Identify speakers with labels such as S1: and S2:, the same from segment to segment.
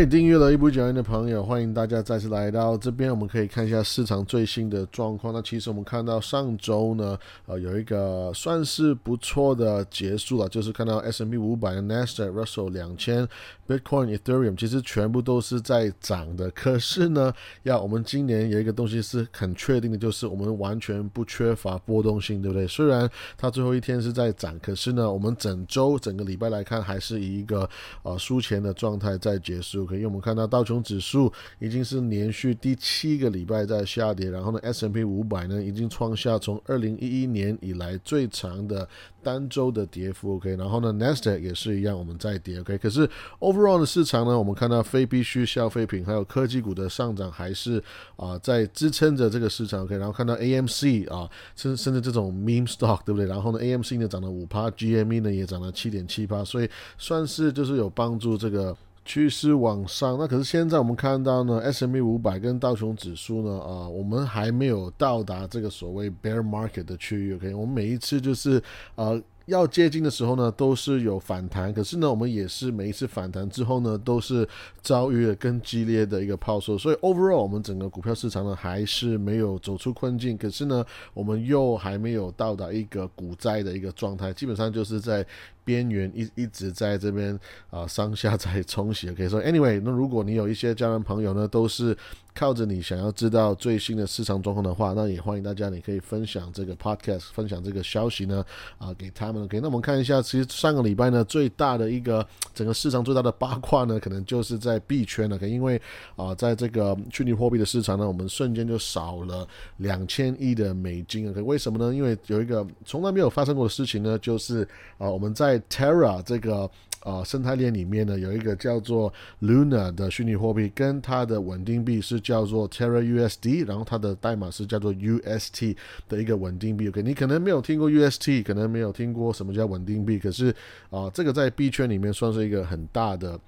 S1: 嗨，订阅了一部讲音的朋友，欢迎大家再次来到这边。我们可以看一下市场最新的状况。那其实我们看到上周呢，呃，有一个算是不错的结束了，就是看到 S M P 五百、Nasdaq、Russell 两千、Bitcoin、Ethereum，其实全部都是在涨的。可是呢，要我们今年有一个东西是很确定的，就是我们完全不缺乏波动性，对不对？虽然它最后一天是在涨，可是呢，我们整周整个礼拜来看，还是以一个呃输钱的状态在结束。可以，我们看到道琼指数已经是连续第七个礼拜在下跌，然后呢，S M P 五百呢已经创下从二零一一年以来最长的单周的跌幅。OK，然后呢，Nasdaq 也是一样，我们在跌。OK，可是 overall 的市场呢，我们看到非必需消费品还有科技股的上涨还是啊在支撑着这个市场。OK，然后看到 A M C 啊，甚甚至这种 meme stock 对不对？然后呢，A M C 呢涨了五趴，G M E 呢也涨了七点七趴，所以算是就是有帮助这个。趋势往上，那可是现在我们看到呢，S M E 五百跟道琼指数呢，啊，我们还没有到达这个所谓 bear market 的区域。OK，我们每一次就是呃要接近的时候呢，都是有反弹，可是呢，我们也是每一次反弹之后呢，都是遭遇了更激烈的一个抛售。所以 overall 我们整个股票市场呢，还是没有走出困境，可是呢，我们又还没有到达一个股灾的一个状态，基本上就是在。边缘一一直在这边啊，上下在冲洗。可以说，anyway，那如果你有一些家人朋友呢，都是靠着你想要知道最新的市场状况的话，那也欢迎大家，你可以分享这个 podcast，分享这个消息呢啊给他们。OK，那我们看一下，其实上个礼拜呢，最大的一个整个市场最大的八卦呢，可能就是在币圈了。可因为啊，在这个虚拟货币的市场呢，我们瞬间就少了两千亿的美金。OK，为什么呢？因为有一个从来没有发生过的事情呢，就是啊，我们在在 Terra 这个呃生态链里面呢，有一个叫做 Luna 的虚拟货币，跟它的稳定币是叫做 Terra USD，然后它的代码是叫做 UST 的一个稳定币。OK，你可能没有听过 UST，可能没有听过什么叫稳定币，可是啊，这个在币圈里面算是一个很大的。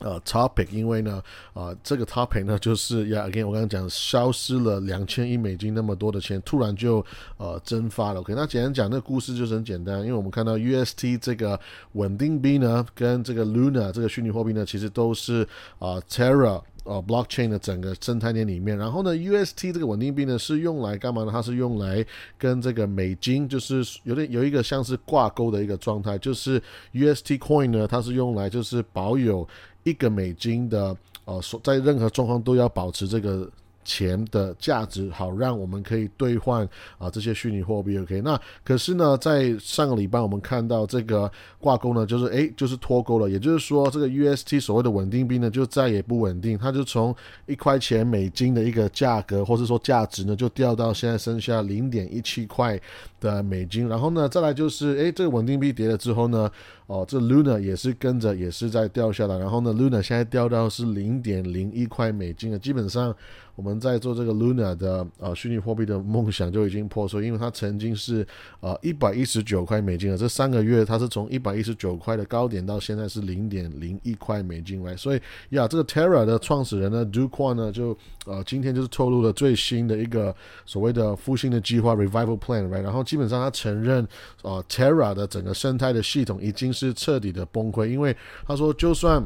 S1: 呃，topic，因为呢，啊，这个 topic 呢，就是呀，again，我刚刚讲，消失了两千亿美金那么多的钱，突然就呃蒸发了。OK，那简单讲，那故事就是很简单，因为我们看到 UST 这个稳定币呢，跟这个 Luna 这个虚拟货币呢，其实都是啊 Terra 呃 blockchain 的整个生态链里面。然后呢，UST 这个稳定币呢，是用来干嘛呢？它是用来跟这个美金，就是有点有一个像是挂钩的一个状态，就是 UST coin 呢，它是用来就是保有。一个美金的，呃，所在任何状况都要保持这个。钱的价值好，让我们可以兑换啊这些虚拟货币。OK，那可是呢，在上个礼拜我们看到这个挂钩呢，就是诶，就是脱钩了。也就是说，这个 UST 所谓的稳定币呢，就再也不稳定，它就从一块钱美金的一个价格，或是说价值呢，就掉到现在剩下零点一七块的美金。然后呢，再来就是诶，这个稳定币跌了之后呢，哦，这 Luna 也是跟着也是在掉下来。然后呢，Luna 现在掉到是零点零一块美金了，基本上。我们在做这个 Luna 的呃虚拟货币的梦想就已经破碎，因为它曾经是呃一百一十九块美金了，这三个月它是从一百一十九块的高点到现在是零点零一块美金来，所以呀，这个 Terra 的创始人呢 d u q u a n 呢就呃今天就是透露了最新的一个所谓的复兴的计划 Revival Plan，right？然后基本上他承认呃 Terra 的整个生态的系统已经是彻底的崩溃，因为他说就算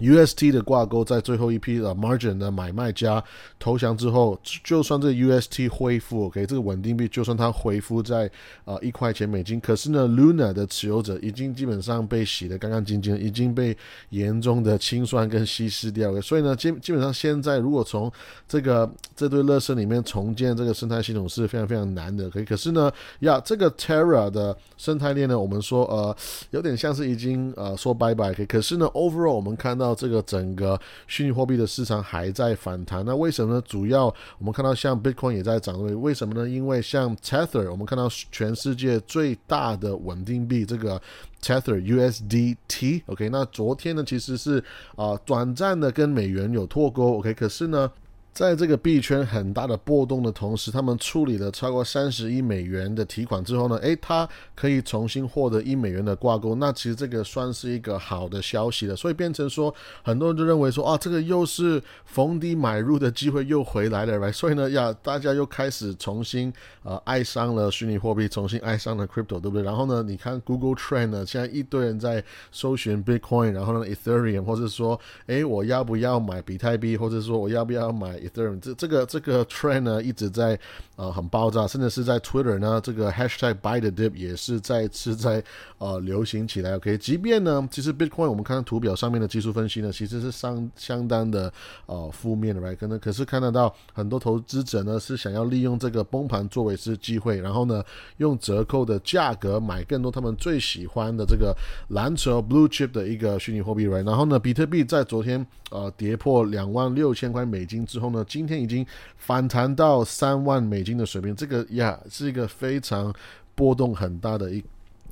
S1: UST 的挂钩在最后一批的 margin 的买卖家投降之后，就算这 UST 恢复，OK，这个稳定币就算它恢复在呃一块钱美金，可是呢，Luna 的持有者已经基本上被洗得干干净净，已经被严重的清算跟稀释掉了。所以呢，基基本上现在如果从这个这堆乐色里面重建这个生态系统是非常非常难的。可以，可是呢，呀，这个 Terra 的生态链呢，我们说呃有点像是已经呃说拜拜。可以，可是呢，overall 我们看到。这个整个虚拟货币的市场还在反弹，那为什么呢？主要我们看到像 Bitcoin 也在涨，为什么呢？因为像 Tether，我们看到全世界最大的稳定币这个 Tether USDT，OK，那昨天呢其实是啊短暂的跟美元有脱钩，OK，可是呢。在这个币圈很大的波动的同时，他们处理了超过三十亿美元的提款之后呢，诶，它可以重新获得一美元的挂钩。那其实这个算是一个好的消息了，所以变成说，很多人就认为说，啊，这个又是逢低买入的机会又回来了来所以呢，呀，大家又开始重新呃爱上了虚拟货币，重新爱上了 crypto，对不对？然后呢，你看 Google Trend 呢，现在一堆人在搜寻 Bitcoin，然后呢 Ethereum，或者说，诶，我要不要买比特币，或者说我要不要买？这这个这个 trend 呢一直在呃很爆炸，甚至是在 Twitter 呢这个 hashtag buy the dip 也是再次在呃流行起来。OK，即便呢其实 Bitcoin 我们看图表上面的技术分析呢其实是相相当的呃负面的，right？可能可是看得到很多投资者呢是想要利用这个崩盘作为是机会，然后呢用折扣的价格买更多他们最喜欢的这个蓝筹 blue chip 的一个虚拟货币，right？然后呢比特币在昨天呃跌破两万六千块美金之后那。今天已经反弹到三万美金的水平，这个呀是一个非常波动很大的一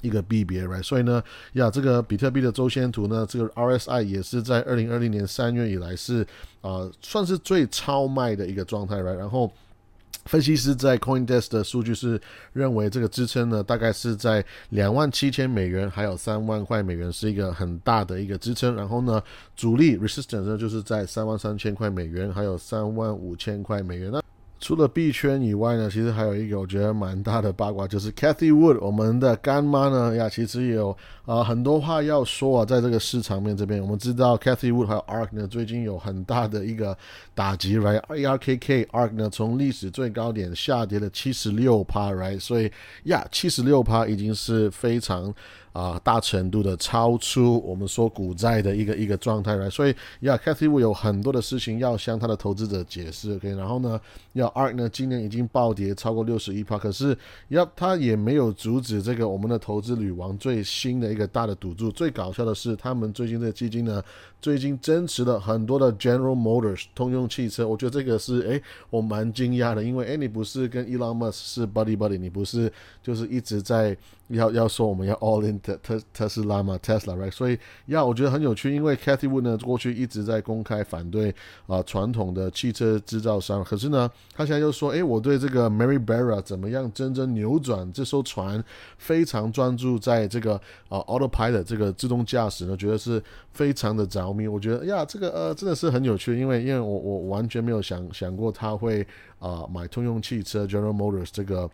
S1: 一个 BBA，，right？所以呢，呀，这个比特币的周线图呢，这个 RSI 也是在二零二零年三月以来是啊，算是最超卖的一个状态，right？然后。分析师在 CoinDesk 的数据是认为，这个支撑呢，大概是在两万七千美元，还有三万块美元，是一个很大的一个支撑。然后呢，主力 Resistance 呢，就是在三万三千块美元，还有三万五千块美元。呢除了币圈以外呢，其实还有一个我觉得蛮大的八卦，就是 Cathy Wood，我们的干妈呢呀，其实也有啊很多话要说啊，在这个市场面这边，我们知道 Cathy Wood 还有 Ark 呢，最近有很大的一个打击，right？ARKK Ark 呢，从历史最高点下跌了七十六趴，right？所以呀，七十六趴已经是非常。啊，大程度的超出我们说股债的一个一个状态来，所以要 Cathy 有很多的事情要向他的投资者解释，OK，然后呢，要 Ark 呢今年已经暴跌超过六十一趴，可是要他也没有阻止这个我们的投资女王最新的一个大的赌注。最搞笑的是，他们最近这个基金呢，最近增持了很多的 General Motors 通用汽车，我觉得这个是诶，我蛮惊讶的，因为诶，你不是跟 Elon Musk 是 Buddy Buddy，你不是就是一直在。要要说我们要 all in 特特特斯拉嘛，Tesla，right？所以呀我觉得很有趣，因为 Cathy Wood 呢过去一直在公开反对啊传统的汽车制造商，可是呢，他现在又说，哎，我对这个 Mary Barra 怎么样真正扭转这艘船，非常专注在这个啊 autopilot 这个自动驾驶呢，觉得是非常的我觉得呀，这个呃真的是很有趣，因为因为我我完全没有想想过他会啊买通用汽车 General Motors 这个。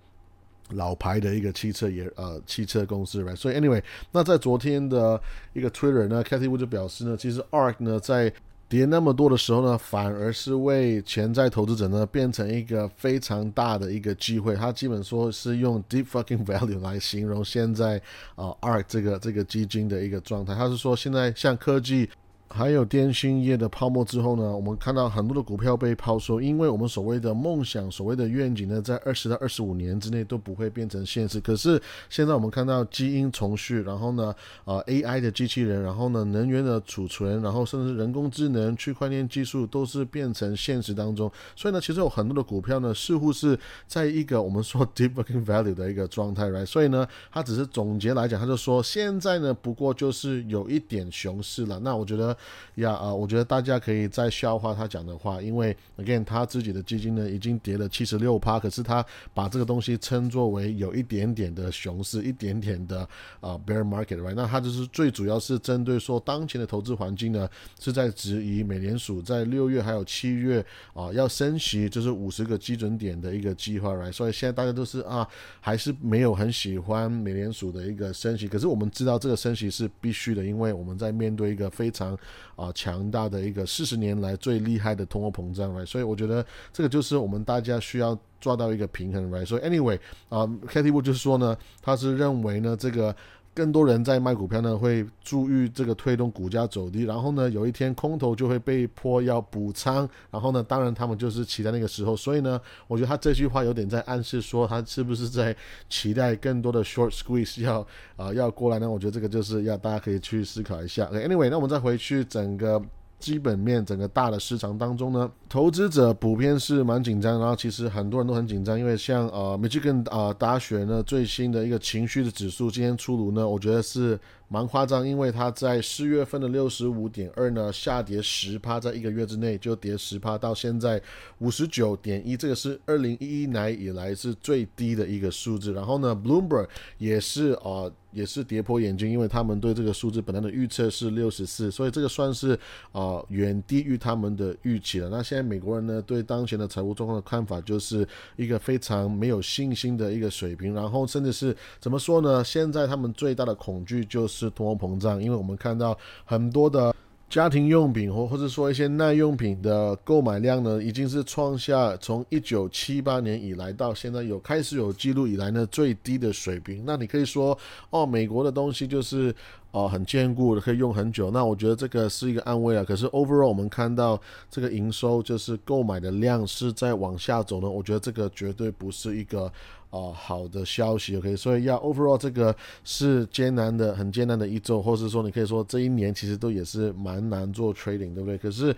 S1: 老牌的一个汽车也呃汽车公司，right？所以 anyway，那在昨天的一个 Twitter 呢，Cathy Wu 就表示呢，其实 Ark 呢在跌那么多的时候呢，反而是为潜在投资者呢变成一个非常大的一个机会。他基本说是用 deep fucking value 来形容现在啊 Ark 这个这个基金的一个状态。他是说现在像科技。还有电信业的泡沫之后呢，我们看到很多的股票被抛售，因为我们所谓的梦想、所谓的愿景呢，在二十到二十五年之内都不会变成现实。可是现在我们看到基因重序，然后呢，呃，AI 的机器人，然后呢，能源的储存，然后甚至人工智能、区块链技术都是变成现实当中。所以呢，其实有很多的股票呢，似乎是在一个我们说 deep working value 的一个状态，right？所以呢，他只是总结来讲，他就说现在呢，不过就是有一点熊市了。那我觉得。呀啊，我觉得大家可以再消化他讲的话，因为 again 他自己的基金呢已经跌了七十六趴，可是他把这个东西称作为有一点点的熊市，一点点的啊 bear market，right？那他就是最主要是针对说当前的投资环境呢是在质疑美联储在六月还有七月啊要升息，就是五十个基准点的一个计划，right？所以现在大家都是啊还是没有很喜欢美联储的一个升息，可是我们知道这个升息是必须的，因为我们在面对一个非常啊，强大的一个四十年来最厉害的通货膨胀来所以我觉得这个就是我们大家需要抓到一个平衡来所以 anyway，啊，Katie Wood 就是说呢，他是认为呢，这个。更多人在卖股票呢，会注意这个推动股价走低，然后呢，有一天空头就会被迫要补仓，然后呢，当然他们就是期待那个时候，所以呢，我觉得他这句话有点在暗示说，他是不是在期待更多的 short squeeze 要啊要过来呢？我觉得这个就是要大家可以去思考一下。Anyway，那我们再回去整个。基本面整个大的市场当中呢，投资者普遍是蛮紧张，然后其实很多人都很紧张，因为像呃，Michigan 啊大学呢最新的一个情绪的指数今天出炉呢，我觉得是蛮夸张，因为它在四月份的六十五点二呢，下跌十趴，在一个月之内就跌十趴，到现在五十九点一，这个是二零一一年以来是最低的一个数字。然后呢，Bloomberg 也是啊。也是跌破眼镜，因为他们对这个数字本来的预测是六十四，所以这个算是啊远低于他们的预期了。那现在美国人呢对当前的财务状况的看法就是一个非常没有信心的一个水平，然后甚至是怎么说呢？现在他们最大的恐惧就是是通货膨胀，因为我们看到很多的。家庭用品或或者说一些耐用品的购买量呢，已经是创下从一九七八年以来到现在有开始有记录以来呢最低的水平。那你可以说，哦，美国的东西就是。哦，很坚固的，可以用很久。那我觉得这个是一个安慰啊。可是 overall 我们看到这个营收就是购买的量是在往下走呢。我觉得这个绝对不是一个啊好的消息。OK，所以要 overall 这个是艰难的，很艰难的一周，或是说你可以说这一年其实都也是蛮难做 trading，对不对？可是。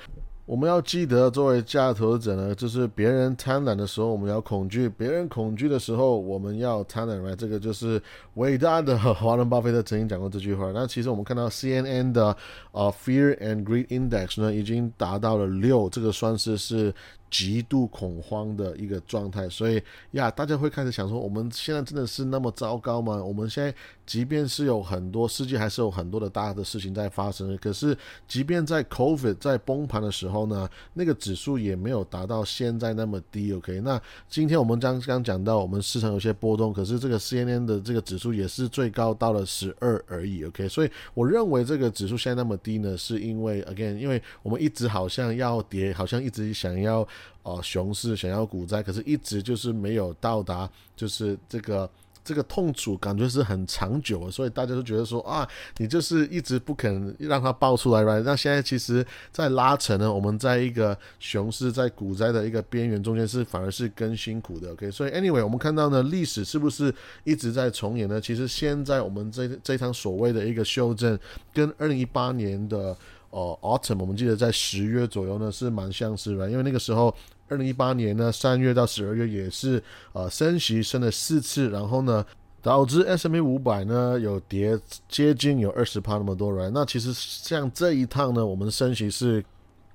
S1: 我们要记得，作为价投者呢，就是别人贪婪的时候，我们要恐惧；别人恐惧的时候，我们要贪婪。来，这个就是伟大的华伦巴菲特曾经讲过这句话。那其实我们看到 CNN 的呃 Fear and Greed Index 呢，已经达到了六，这个算是是。极度恐慌的一个状态，所以呀，大家会开始想说，我们现在真的是那么糟糕吗？我们现在即便是有很多世界，还是有很多的大的事情在发生。可是，即便在 COVID 在崩盘的时候呢，那个指数也没有达到现在那么低。OK，那今天我们刚刚讲到，我们市场有些波动，可是这个 CNN 的这个指数也是最高到了十二而已。OK，所以我认为这个指数现在那么低呢，是因为 again，因为我们一直好像要跌，好像一直想要。哦，熊市想要股灾，可是一直就是没有到达，就是这个这个痛楚感觉是很长久的，所以大家都觉得说啊，你就是一直不肯让它爆出来，right？那现在其实，在拉扯呢，我们在一个熊市在股灾的一个边缘中间，是反而是更辛苦的，OK？所以 anyway，我们看到呢，历史是不是一直在重演呢？其实现在我们这这场所谓的一个修正，跟二零一八年的哦 autumn，我们记得在十月左右呢，是蛮相似的，因为那个时候。二零一八年呢，三月到十二月也是呃升息升了四次，然后呢导致 S M A 五百呢有跌接近有二十趴那么多人。那其实像这一趟呢，我们升息是。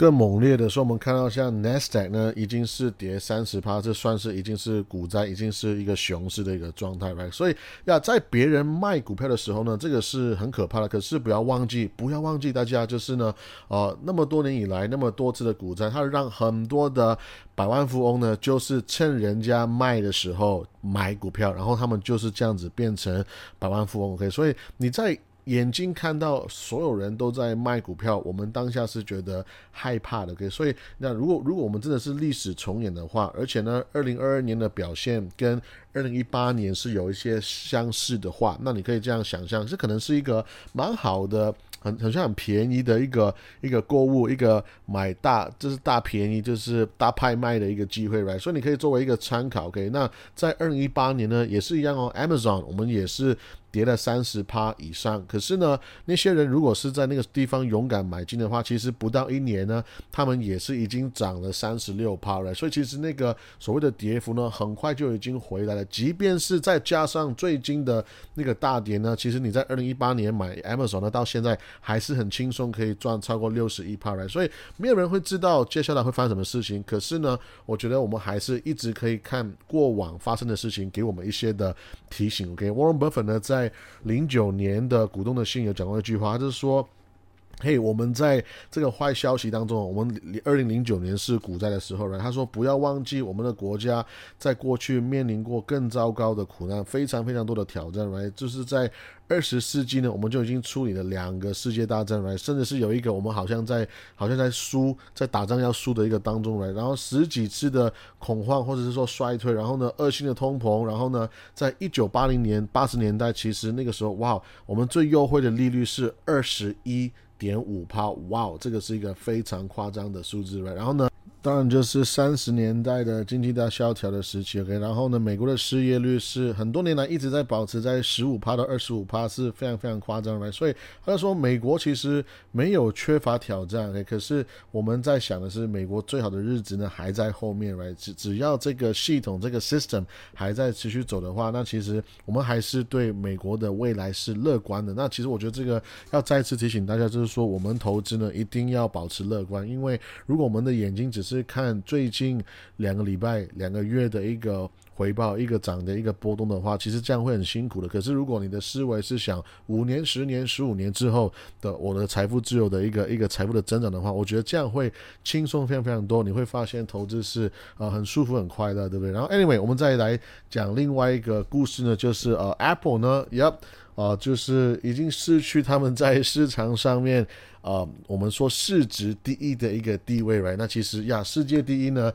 S1: 更猛烈的说，我们看到像 Nasdaq 呢，已经是跌三十趴，这算是已经是股灾，已经是一个熊市的一个状态了所以要在别人卖股票的时候呢，这个是很可怕的。可是不要忘记，不要忘记大家就是呢，呃，那么多年以来，那么多次的股灾，它让很多的百万富翁呢，就是趁人家卖的时候买股票，然后他们就是这样子变成百万富翁。OK，所以你在。眼睛看到所有人都在卖股票，我们当下是觉得害怕的。OK，所以那如果如果我们真的是历史重演的话，而且呢，二零二二年的表现跟二零一八年是有一些相似的话，那你可以这样想象，这可能是一个蛮好的。很很像很便宜的一个一个购物，一个买大就是大便宜，就是大拍卖的一个机会，right？所以你可以作为一个参考，OK？那在二零一八年呢，也是一样哦，Amazon 我们也是跌了三十趴以上，可是呢，那些人如果是在那个地方勇敢买进的话，其实不到一年呢，他们也是已经涨了三十六趴了。所以其实那个所谓的跌幅呢，很快就已经回来了。即便是再加上最近的那个大跌呢，其实你在二零一八年买 Amazon 呢，到现在。还是很轻松，可以赚超过六十一帕来，所以没有人会知道接下来会发生什么事情。可是呢，我觉得我们还是一直可以看过往发生的事情，给我们一些的提醒。OK，Warren Buffett 呢，在在零九年的股东的信有讲过一句话，就是说。嘿，我们在这个坏消息当中，我们二零零九年是股灾的时候呢，他说不要忘记我们的国家在过去面临过更糟糕的苦难，非常非常多的挑战，来就是在二十世纪呢，我们就已经处理了两个世界大战，来甚至是有一个我们好像在好像在输，在打仗要输的一个当中，来然后十几次的恐慌或者是说衰退，然后呢恶性的通膨，然后呢在一九八零年八十年代，其实那个时候哇，我们最优惠的利率是二十一。点五趴，哇，这个是一个非常夸张的数字了然后呢，当然就是三十年代的经济大萧条的时期，OK，然后呢，美国的失业率是很多年来一直在保持在十五趴到二十五趴，是非常非常夸张的，所以他说美国其实没有缺乏挑战，OK，可是我们在想的是美国最好的日子呢还在后面，right，只只要这个系统这个 system 还在持续走的话，那其实我们还是对美国的未来是乐观的。那其实我觉得这个要再次提醒大家，就是说我们投资呢一定要保持乐观，因为如果我们的眼睛只是是看最近两个礼拜、两个月的一个回报、一个涨的一个波动的话，其实这样会很辛苦的。可是如果你的思维是想五年、十年、十五年之后的我的财富自由的一个一个财富的增长的话，我觉得这样会轻松非常非常多。你会发现投资是呃很舒服、很快乐，对不对？然后 anyway，我们再来讲另外一个故事呢，就是呃 Apple 呢，Yep，啊，就是已经失去他们在市场上面。啊，我们说市值第一的一个地位，right？那其实呀，世界第一呢？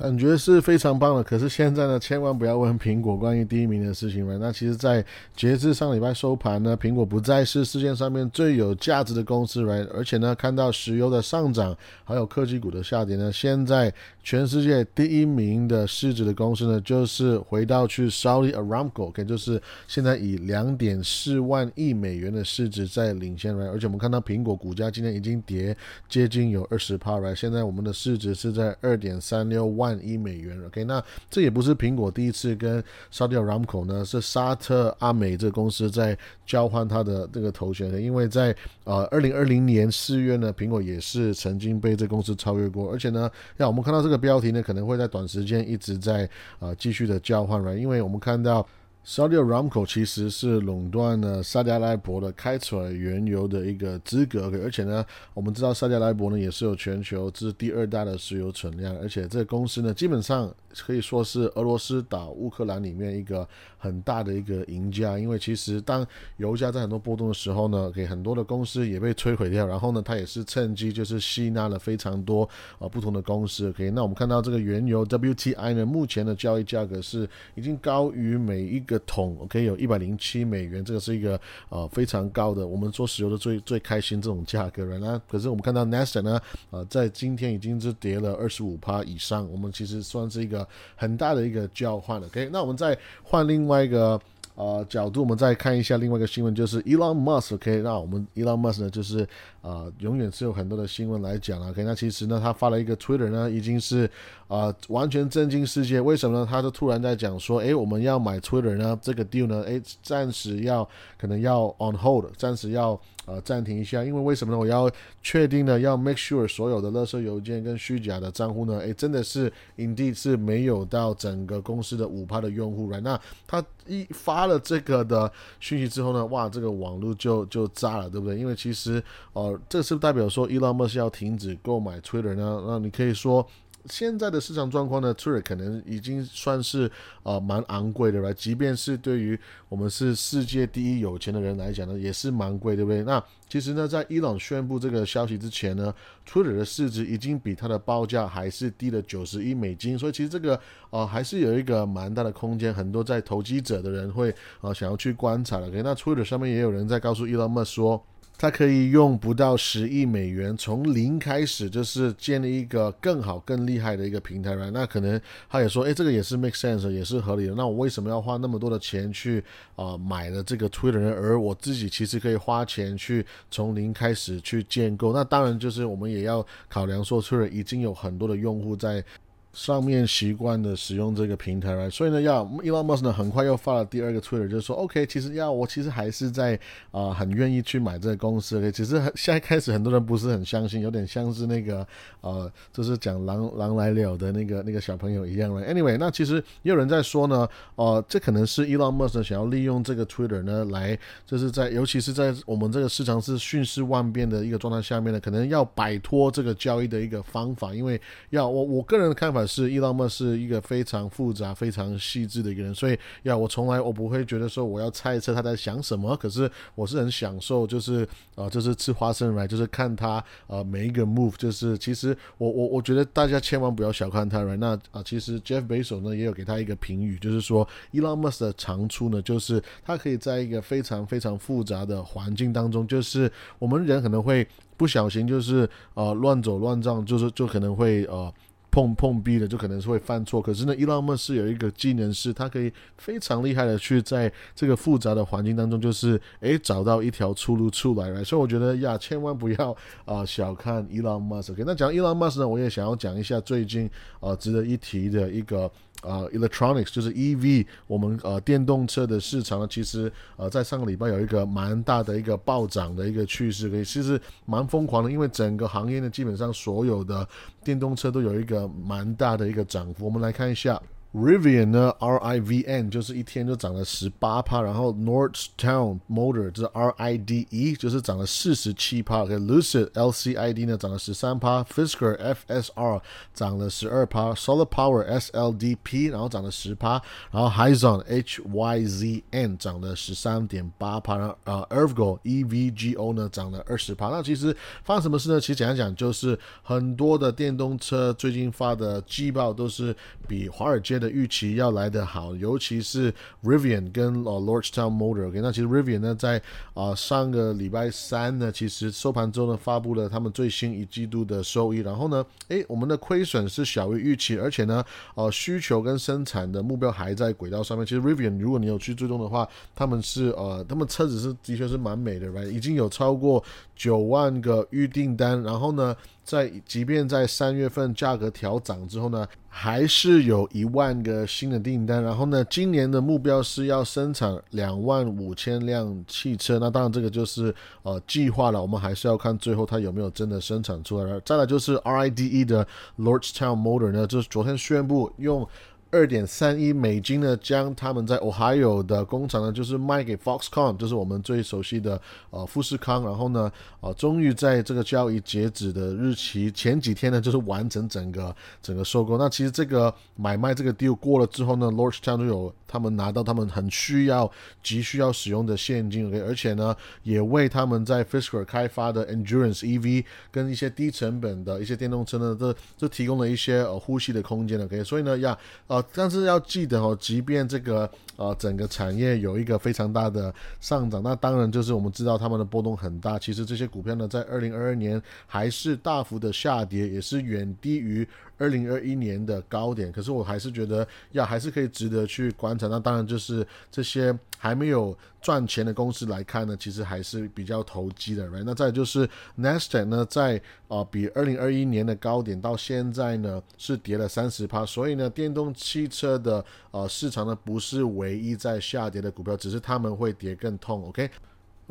S1: 感觉是非常棒的，可是现在呢，千万不要问苹果关于第一名的事情了。那其实，在截至上礼拜收盘呢，苹果不再是世界上面最有价值的公司，right？而且呢，看到石油的上涨，还有科技股的下跌呢，现在全世界第一名的市值的公司呢，就是回到去 Saudi Aramco，OK，就是现在以两点四万亿美元的市值在领先，right？而且我们看到苹果股价今天已经跌接近有二十帕，right？现在我们的市值是在二点三六万。万亿美元，OK，那这也不是苹果第一次跟沙特 Ramco 呢，是沙特阿美这个公司在交换它的这个头衔的，因为在呃二零二零年四月呢，苹果也是曾经被这公司超越过，而且呢，让我们看到这个标题呢，可能会在短时间一直在呃继续的交换了，因为我们看到。Saudi Aramco 其实是垄断了沙特阿拉伯的开采原油的一个资格，而且呢，我们知道沙特阿拉伯呢也是有全球之第二大的石油存量，而且这个公司呢基本上可以说是俄罗斯打乌克兰里面一个很大的一个赢家，因为其实当油价在很多波动的时候呢，给很多的公司也被摧毁掉，然后呢，它也是趁机就是吸纳了非常多啊不同的公司。OK，那我们看到这个原油 WTI 呢，目前的交易价格是已经高于每一个桶 OK 有一百零七美元，这个是一个呃非常高的。我们做石油的最最开心这种价格了。那可是我们看到 n a s a 呢，呃，在今天已经是跌了二十五趴以上。我们其实算是一个很大的一个交换了。OK，那我们再换另外一个。呃，角度我们再看一下另外一个新闻，就是 Elon Musk，OK，那我们 Elon Musk 呢，就是呃，永远是有很多的新闻来讲啊，OK，那其实呢，他发了一个 Twitter 呢，已经是呃完全震惊世界，为什么呢？他就突然在讲说，诶，我们要买 Twitter 呢，这个 deal 呢，诶，暂时要可能要 on hold，暂时要。呃，暂停一下，因为为什么呢？我要确定呢，要 make sure 所有的勒索邮件跟虚假的账户呢，诶，真的是 indeed 是没有到整个公司的五趴的用户来。那他一发了这个的讯息之后呢，哇，这个网络就就炸了，对不对？因为其实，呃，这是不代表说 Elon Musk 要停止购买 Twitter 呢？那你可以说。现在的市场状况呢，Twitter 可能已经算是呃蛮昂贵的了。即便是对于我们是世界第一有钱的人来讲呢，也是蛮贵，对不对？那其实呢，在伊朗宣布这个消息之前呢，Twitter 的市值已经比它的报价还是低了九十亿美金。所以其实这个呃还是有一个蛮大的空间，很多在投机者的人会呃想要去观察的。OK，那 Twitter 上面也有人在告诉 Elon Musk 说。他可以用不到十亿美元从零开始，就是建立一个更好、更厉害的一个平台嘛那可能他也说，哎，这个也是 make sense，也是合理的。那我为什么要花那么多的钱去啊买了这个 Twitter？而我自己其实可以花钱去从零开始去建构。那当然就是我们也要考量说，Twitter 已经有很多的用户在。上面习惯的使用这个平台所以呢，要 Elon Musk 呢，很快又发了第二个 Twitter，就是说，OK，其实要我其实还是在啊，很愿意去买这个公司，OK，只是现在开始很多人不是很相信，有点像是那个呃，就是讲狼狼来了的那个那个小朋友一样了。Anyway，那其实也有人在说呢，呃，这可能是 Elon Musk 想要利用这个 Twitter 呢，来就是在尤其是在我们这个市场是瞬息万变的一个状态下面呢，可能要摆脱这个交易的一个方法，因为要我我个人的看法。是伊朗莫是一个非常复杂、非常细致的一个人，所以呀，我从来我不会觉得说我要猜测他在想什么，可是我是很享受，就是啊，就是吃花生来，就是看他啊每一个 move，就是其实我我我觉得大家千万不要小看他，right？那啊，其实 Jeff Bezos 呢也有给他一个评语，就是说伊朗莫的长处呢，就是他可以在一个非常非常复杂的环境当中，就是我们人可能会不小心就是呃乱走乱撞，就是就可能会呃。碰碰壁的，就可能是会犯错。可是呢伊朗嘛是有一个技能是，他可以非常厉害的去在这个复杂的环境当中，就是诶找到一条出路出来。所以我觉得呀，千万不要啊小看伊朗莫斯。OK，那讲伊朗莫斯呢，我也想要讲一下最近啊值得一提的一个。啊，electronics 就是 EV，我们呃电动车的市场呢，其实呃在上个礼拜有一个蛮大的一个暴涨的一个趋势，可以其实蛮疯狂的，因为整个行业呢，基本上所有的电动车都有一个蛮大的一个涨幅。我们来看一下。Rivian 呢，R I V N 就是一天就涨了十八趴，然后 Northtown Motor 就是 R I D E 就是涨了四十七趴，Lucid L C I D 呢涨了十三趴，Fisker F S R 涨了十二趴，Solar Power S L D P 然后涨了十趴，然后 Hyzon H Y Z N 涨了十三点八趴，然后呃 Ergo E V G O 呢涨了二十趴。那其实发生什么事呢？其实简单讲就是很多的电动车最近发的季报都是比华尔街的预期要来得好，尤其是 Rivian 跟呃 Lordstown Motor。OK，那其实 Rivian 呢，在啊上个礼拜三呢，其实收盘之后呢，发布了他们最新一季度的收益。然后呢，诶，我们的亏损是小于预期，而且呢，呃，需求跟生产的目标还在轨道上面。其实 Rivian 如果你有去追踪的话，他们是呃，他们车子是的确是蛮美的，right？已经有超过九万个预订单。然后呢？在即便在三月份价格调涨之后呢，还是有一万个新的订单。然后呢，今年的目标是要生产两万五千辆汽车。那当然这个就是呃计划了，我们还是要看最后它有没有真的生产出来。再来就是 RIDE 的 Lordstown Motor 呢，就是昨天宣布用。二点三亿美金呢，将他们在 Ohio 的工厂呢，就是卖给 Foxconn，就是我们最熟悉的呃富士康。然后呢，呃，终于在这个交易截止的日期前几天呢，就是完成整个整个收购。那其实这个买卖这个 deal 过了之后呢，Lordstown 就有他们拿到他们很需要、急需要使用的现金，OK，而且呢，也为他们在 Fisker 开发的 Endurance EV 跟一些低成本的一些电动车呢，都都提供了一些呃呼吸的空间，OK，所以呢，呀呃。但是要记得哦，即便这个呃整个产业有一个非常大的上涨，那当然就是我们知道他们的波动很大。其实这些股票呢，在二零二二年还是大幅的下跌，也是远低于。二零二一年的高点，可是我还是觉得要还是可以值得去观察。那当然就是这些还没有赚钱的公司来看呢，其实还是比较投机的。Right？那再就是 Nasdaq 呢，在啊比二零二一年的高点到现在呢是跌了三十趴。所以呢，电动汽车的呃市场呢不是唯一在下跌的股票，只是他们会跌更痛。OK。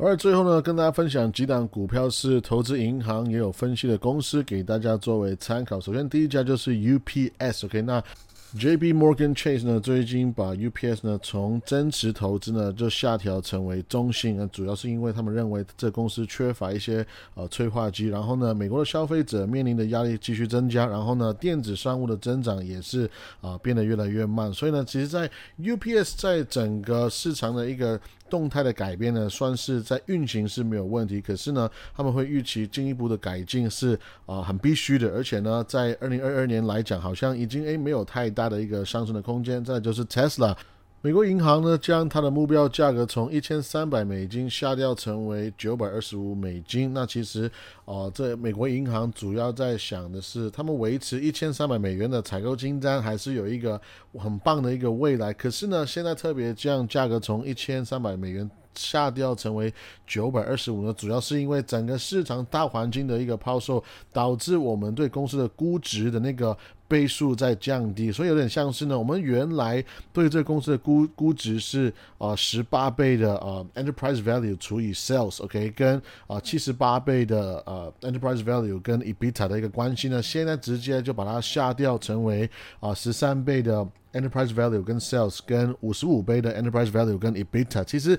S1: 而最后呢，跟大家分享几档股票是投资银行也有分析的公司，给大家作为参考。首先第一家就是 UPS，OK，那。J. B. Morgan Chase 呢，最近把 UPS 呢从增持投资呢就下调成为中性，那主要是因为他们认为这公司缺乏一些呃催化剂，然后呢，美国的消费者面临的压力继续增加，然后呢，电子商务的增长也是啊变得越来越慢，所以呢，其实，在 UPS 在整个市场的一个动态的改变呢，算是在运行是没有问题，可是呢，他们会预期进一步的改进是啊很必须的，而且呢，在二零二二年来讲，好像已经诶没有太大。大的一个上升的空间，再就是 Tesla，美国银行呢将它的目标价格从一千三百美金下调成为九百二十五美金。那其实哦，这美国银行主要在想的是，他们维持一千三百美元的采购金单，还是有一个很棒的一个未来。可是呢，现在特别将价格从一千三百美元。下调成为九百二十五呢，主要是因为整个市场大环境的一个抛售，导致我们对公司的估值的那个倍数在降低，所以有点像是呢，我们原来对这个公司的估估值是啊十八倍的呃 enterprise value 除以 sales，OK，跟啊七十八倍的呃 enterprise value 跟 EBITDA 的一个关系呢，现在直接就把它下调成为啊十三倍的 enterprise value 跟 sales 跟五十五倍的 enterprise value 跟 EBITDA，其实。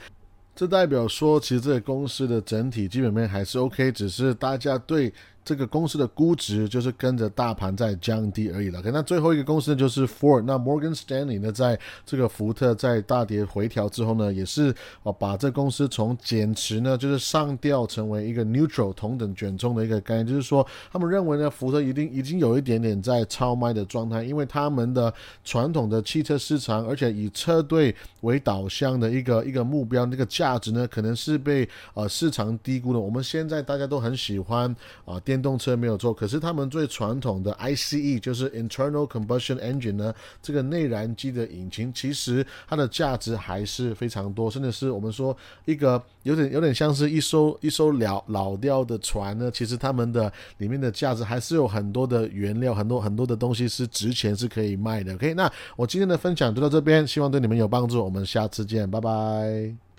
S1: 这代表说，其实这个公司的整体基本面还是 OK，只是大家对。这个公司的估值就是跟着大盘在降低而已了。OK，那最后一个公司呢，就是 Ford。那 Morgan Stanley 呢，在这个福特在大跌回调之后呢，也是哦把这公司从减持呢，就是上调成为一个 neutral 同等卷重的一个概念。就是说，他们认为呢，福特一定已经有一点点在超卖的状态，因为他们的传统的汽车市场，而且以车队为导向的一个一个目标，那个价值呢，可能是被呃市场低估的。我们现在大家都很喜欢啊。电动车没有错，可是他们最传统的 ICE 就是 Internal Combustion Engine 呢，这个内燃机的引擎，其实它的价值还是非常多，甚至是我们说一个有点有点像是一艘一艘老老掉的船呢，其实他们的里面的价值还是有很多的原料，很多很多的东西是值钱是可以卖的。OK，那我今天的分享就到这边，希望对你们有帮助，我们下次见，拜拜。